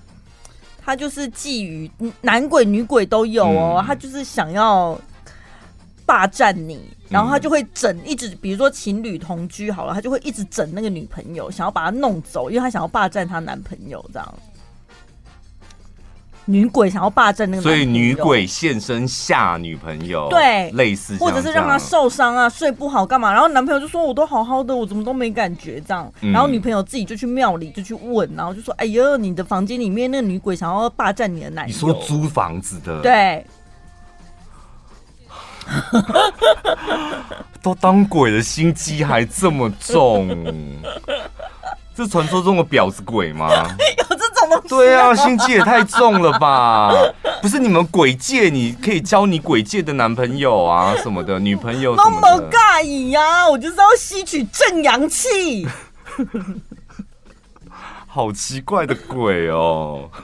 他就是觊觎男鬼女鬼都有哦，嗯、他就是想要。霸占你，然后他就会整，一直比如说情侣同居好了，他就会一直整那个女朋友，想要把她弄走，因为他想要霸占她男朋友这样。女鬼想要霸占那个，所以女鬼现身吓女朋友，对，类似或者是让她受伤啊，睡不好干嘛？然后男朋友就说：“我都好好的，我怎么都没感觉这样。”然后女朋友自己就去庙里就去问，然后就说：“哎呦，你的房间里面那个女鬼想要霸占你的男友。”你说租房子的，对。都当鬼的，心机还这么重，这传说中的婊子鬼吗？有这种东西？对啊，心机也太重了吧？不是你们鬼界，你可以交你鬼界的男朋友啊什么的，女朋友什么的。那么尬意呀！我就是要吸取正阳气。好奇怪的鬼哦。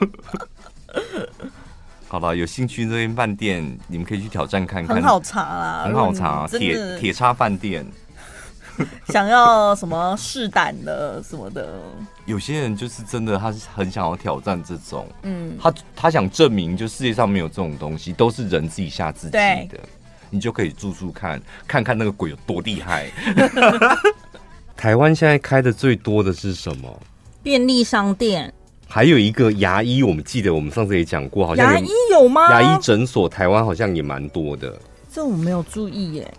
好了，有兴趣这间饭店，你们可以去挑战看看。很好查啦，很好查，铁铁叉饭店。想要什么试胆的什么的？有些人就是真的，他是很想要挑战这种。嗯，他他想证明，就世界上没有这种东西，都是人自己吓自己的。你就可以住住看，看看那个鬼有多厉害。台湾现在开的最多的是什么？便利商店。还有一个牙医，我们记得我们上次也讲过，好像牙医有吗？牙医诊所台湾好像也蛮多的，这我没有注意耶。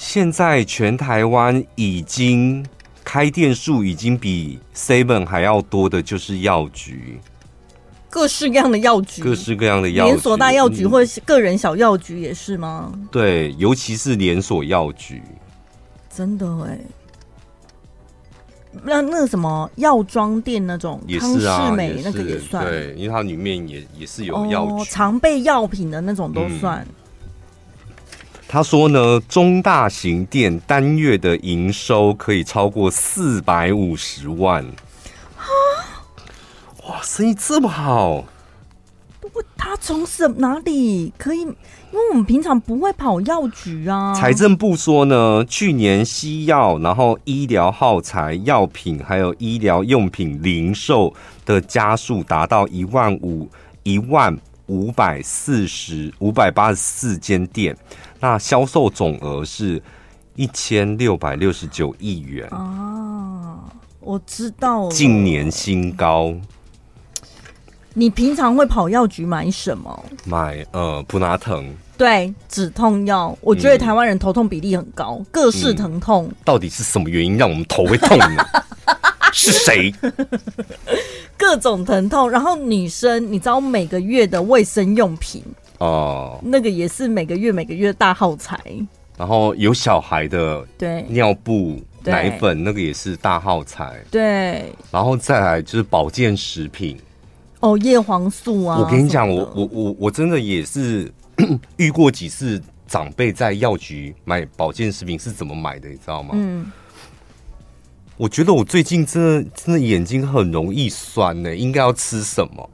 现在全台湾已经开店数已经比 Seven 还要多的，就是药局，各式各样的药局，各式各样的药局，连锁大药局或是个人小药局也是吗？对，尤其是连锁药局，真的哎。那那个什么药妆店那种康是美那个也算，对，因为它里面也也是有药、哦、常备药品的那种都算。嗯、他说呢，中大型店单月的营收可以超过四百五十万。啊！哇，生意这么好！不，他从什哪里可以？因为我们平常不会跑药局啊。财政部说呢，去年西药、然后医疗耗材、药品还有医疗用品零售的加速达到一万五一万五百四十五百八十四间店，那销售总额是一千六百六十九亿元。哦，我知道了，近年新高。你平常会跑药局买什么？买呃普拿疼，对，止痛药。我觉得台湾人头痛比例很高，嗯、各式疼痛、嗯。到底是什么原因让我们头会痛呢？是谁？各种疼痛。然后女生，你知道每个月的卫生用品哦，那个也是每个月每个月大耗材。然后有小孩的，对，尿布、奶粉，那个也是大耗材。对，然后再来就是保健食品。哦，叶黄素啊。我跟你讲，我我我我真的也是 遇过几次长辈在药局买保健食品是怎么买的，你知道吗？嗯。我觉得我最近真的真的眼睛很容易酸呢，应该要吃什么？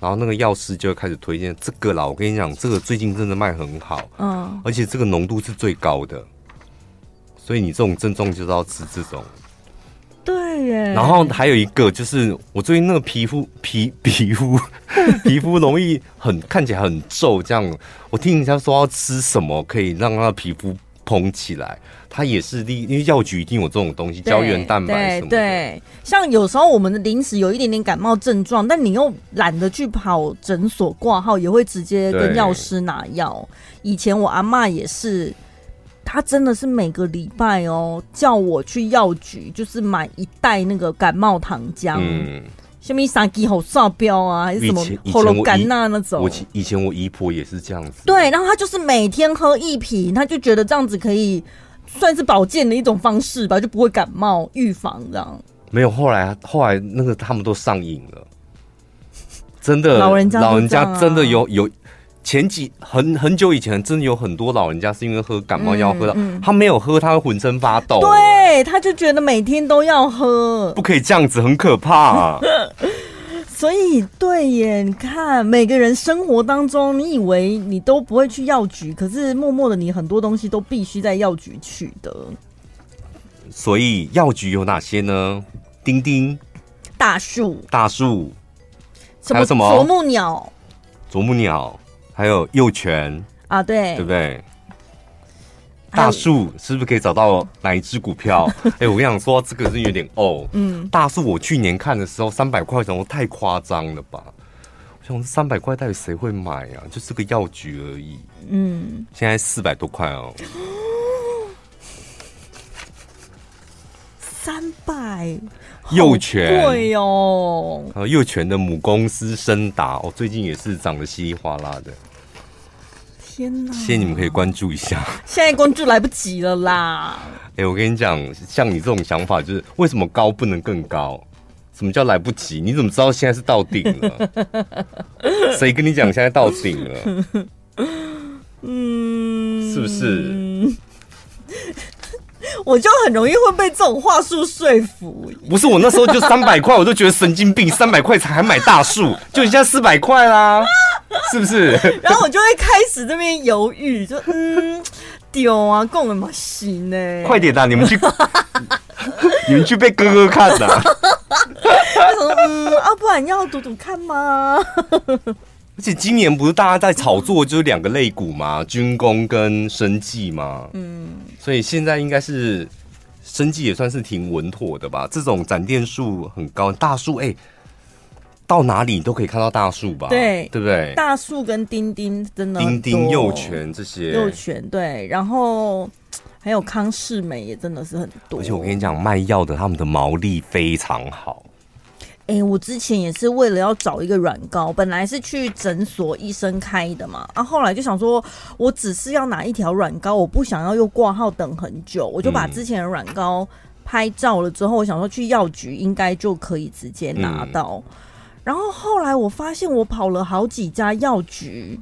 然后那个药师就开始推荐这个啦。我跟你讲，这个最近真的卖很好，嗯，而且这个浓度是最高的，所以你这种症状就是要吃这种。对耶。然后还有一个就是，我最近那个皮肤皮皮肤 皮肤容易很看起来很皱，这样。我听人家说要吃什么可以让他的皮肤膨起来。它也是利，因为药局一定有这种东西，胶原蛋白什么的。对，对，像有时候我们的临时有一点点感冒症状，但你又懒得去跑诊所挂号，也会直接跟药师拿药。以前我阿妈也是，她真的是每个礼拜哦，叫我去药局，就是买一袋那个感冒糖浆。嗯。什么三级喉哨标啊，还是什么喉咙干呐那种？我以前我姨婆也是这样子。对，然后她就是每天喝一瓶，她就觉得这样子可以。算是保健的一种方式吧，就不会感冒，预防这样。没有，后来后来那个他们都上瘾了，真的，老人家老人家真的有有前几很很久以前，真的有很多老人家是因为喝感冒药喝到、嗯嗯、他没有喝，他会浑身发抖，对，他就觉得每天都要喝，不可以这样子，很可怕、啊。所以，对耶，你看每个人生活当中，你以为你都不会去药局，可是默默的，你很多东西都必须在药局取得。所以，药局有哪些呢？丁丁、大树、大树，还有什么？啄木鸟、啄木鸟，还有幼犬啊，对，对不对？大树是不是可以找到哪一只股票？哎、欸，我跟你讲说，这个是有点哦。嗯，大树我去年看的时候，三百块钱，我太夸张了吧？我想三百块到底谁会买啊？就是个药局而已。嗯，现在四百多块哦。三百，幼犬贵哦。还有幼犬的母公司升达哦，最近也是涨得稀里哗啦的。谢谢你们可以关注一下，现在关注来不及了啦。哎、欸，我跟你讲，像你这种想法，就是为什么高不能更高？什么叫来不及？你怎么知道现在是到顶了？谁跟你讲现在到顶了？嗯，是不是？我就很容易会被这种话术说服。不是，我那时候就三百块，我都觉得神经病，三百块才还买大树，就一下四百块啦。是不是？然后我就会开始这边犹豫，就嗯，丢啊，供了嘛行呢？快点呐，你们去，你们去被哥哥看呐。他说嗯啊，不然要赌赌看吗？而且今年不是大家在炒作就是两个类股嘛，军工跟生技嘛。嗯，所以现在应该是生技也算是挺稳妥的吧？这种展店数很高，大树哎。欸到哪里你都可以看到大树吧？对，对不对？大树跟丁丁真的丁丁幼犬这些幼犬对，然后还有康世美也真的是很多。而且我跟你讲，卖药的他们的毛利非常好。哎、欸，我之前也是为了要找一个软膏，本来是去诊所医生开的嘛，啊，后来就想说，我只是要拿一条软膏，我不想要又挂号等很久，我就把之前的软膏拍照了之后，我想说去药局应该就可以直接拿到。嗯然后后来我发现，我跑了好几家药局，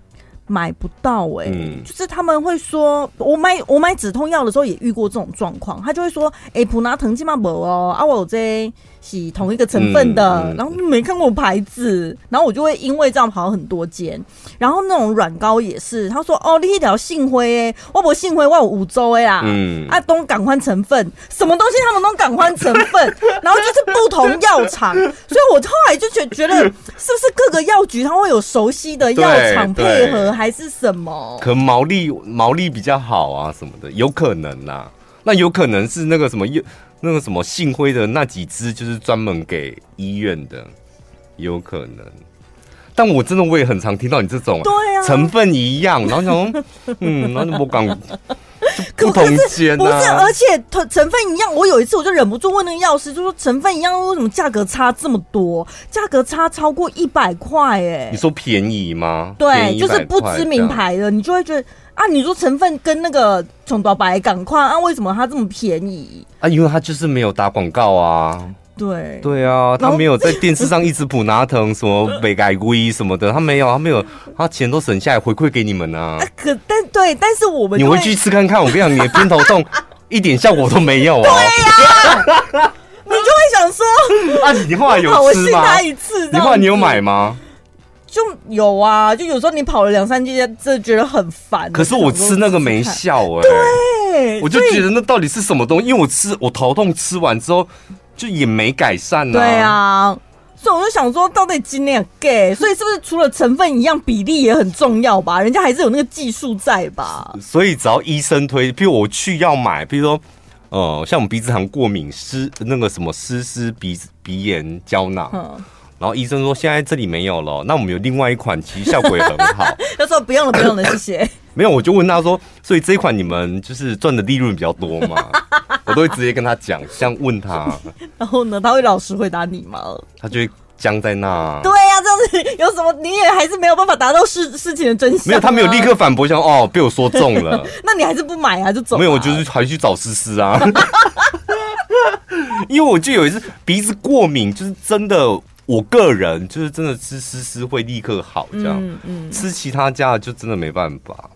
买不到哎、欸，嗯、就是他们会说，我买我买止痛药的时候也遇过这种状况，他就会说，哎、欸，普拿疼起码没哦，啊我这。是同一个成分的，嗯嗯、然后没看过牌子，然后我就会因为这样跑很多间，然后那种软膏也是，他说哦，你一条杏辉，我不杏辉，我有五洲哎呀，嗯，啊都港湾成分，什么东西他们都港湾成分，然后就是不同药厂，所以我后来就觉觉得 是不是各个药局它会有熟悉的药厂配合，还是什么？可能毛利毛利比较好啊什么的，有可能呐，那有可能是那个什么药。那个什么信辉的那几支就是专门给医院的，有可能。但我真的我也很常听到你这种，对啊，成分一样，然后想说，嗯，那我讲不同间，不是，而且成成分一样。我有一次我就忍不住问那个药师，就说成分一样，为什么价格差这么多？价格差超过一百块，哎，你说便宜吗？对，就是不知名牌的，你就会觉得。啊，你说成分跟那个从多白赶快啊？为什么它这么便宜？啊，因为它就是没有打广告啊。对对啊，他没有在电视上一直普拿疼什么北改龟什么的，他没有，他没有，他钱都省下来回馈给你们啊。可但对，但是我们你回去吃看看，我跟你讲，你的偏头痛一点效果都没有啊。对呀，你就会想说啊，你后来有吃吗？我信他一次，你后来你有买吗？就有啊，就有时候你跑了两三阶，真的觉得很烦。可是我吃那个没效哎、欸，对，我就觉得那到底是什么东西？因为我吃我头痛吃完之后就也没改善呢、啊。对啊，所以我就想说，到底今年给，所以是不是除了成分一样，比例也很重要吧？人家还是有那个技术在吧？所以只要医生推，比如我去要买，比如说呃，像我们鼻子糖过敏湿那个什么湿湿鼻鼻炎胶囊。嗯然后医生说现在这里没有了，那我们有另外一款，其实效果也很好。他说不用了，不用了，谢谢。没有，我就问他说，所以这一款你们就是赚的利润比较多嘛？我都会直接跟他讲，这样问他。然后呢，他会老实回答你吗？他就会僵在那。对呀、啊，这样子有什么？你也还是没有办法达到事事情的真相、啊。没有，他没有立刻反驳，想哦，被我说中了。那你还是不买啊？就走。没有，我就是还去找思思啊。因为我就有一次鼻子过敏，就是真的。我个人就是真的吃丝丝会立刻好，这样，嗯嗯、吃其他家的就真的没办法。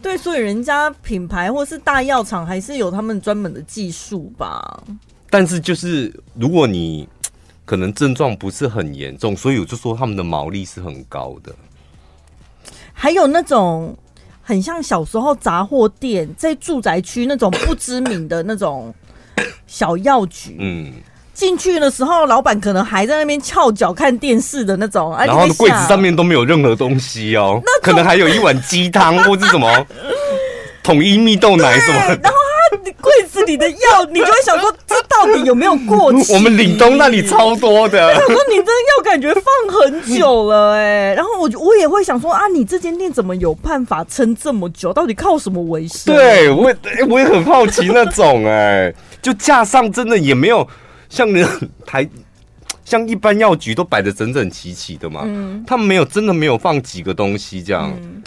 对，所以人家品牌或是大药厂还是有他们专门的技术吧。但是就是如果你可能症状不是很严重，所以我就说他们的毛利是很高的。还有那种很像小时候杂货店在住宅区那种不知名的那种小药局，嗯。进去的时候，老板可能还在那边翘脚看电视的那种，然后柜子上面都没有任何东西哦，那可能还有一碗鸡汤或是什么 统一蜜豆奶什么。然后他柜子里的药，你就会想说，这到底有没有过期？我们岭东那里超多的。我说你这药感觉放很久了哎，然后我我也会想说啊，你这间店怎么有办法撑这么久？到底靠什么维生？对，我也我也很好奇那种哎，就架上真的也没有。像那台，像一般药局都摆的整整齐齐的嘛，嗯，他们没有真的没有放几个东西这样，嗯，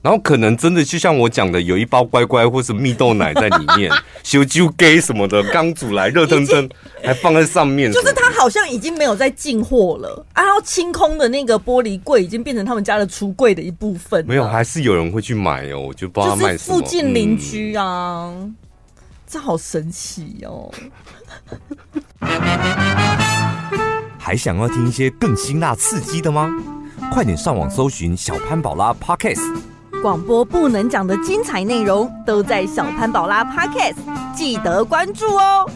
然后可能真的就像我讲的，有一包乖乖或是蜜豆奶在里面，修酒给什么的刚煮来热腾腾，还放在上面，就是他好像已经没有在进货了，然后清空的那个玻璃柜已经变成他们家的橱柜的一部分，没有，还是有人会去买哦，我就不知道他卖什么，附近邻居啊。嗯这好神奇哦！还想要听一些更辛辣刺激的吗？快点上网搜寻小潘宝拉 Podcast，广播不能讲的精彩内容都在小潘宝拉 Podcast，记得关注哦。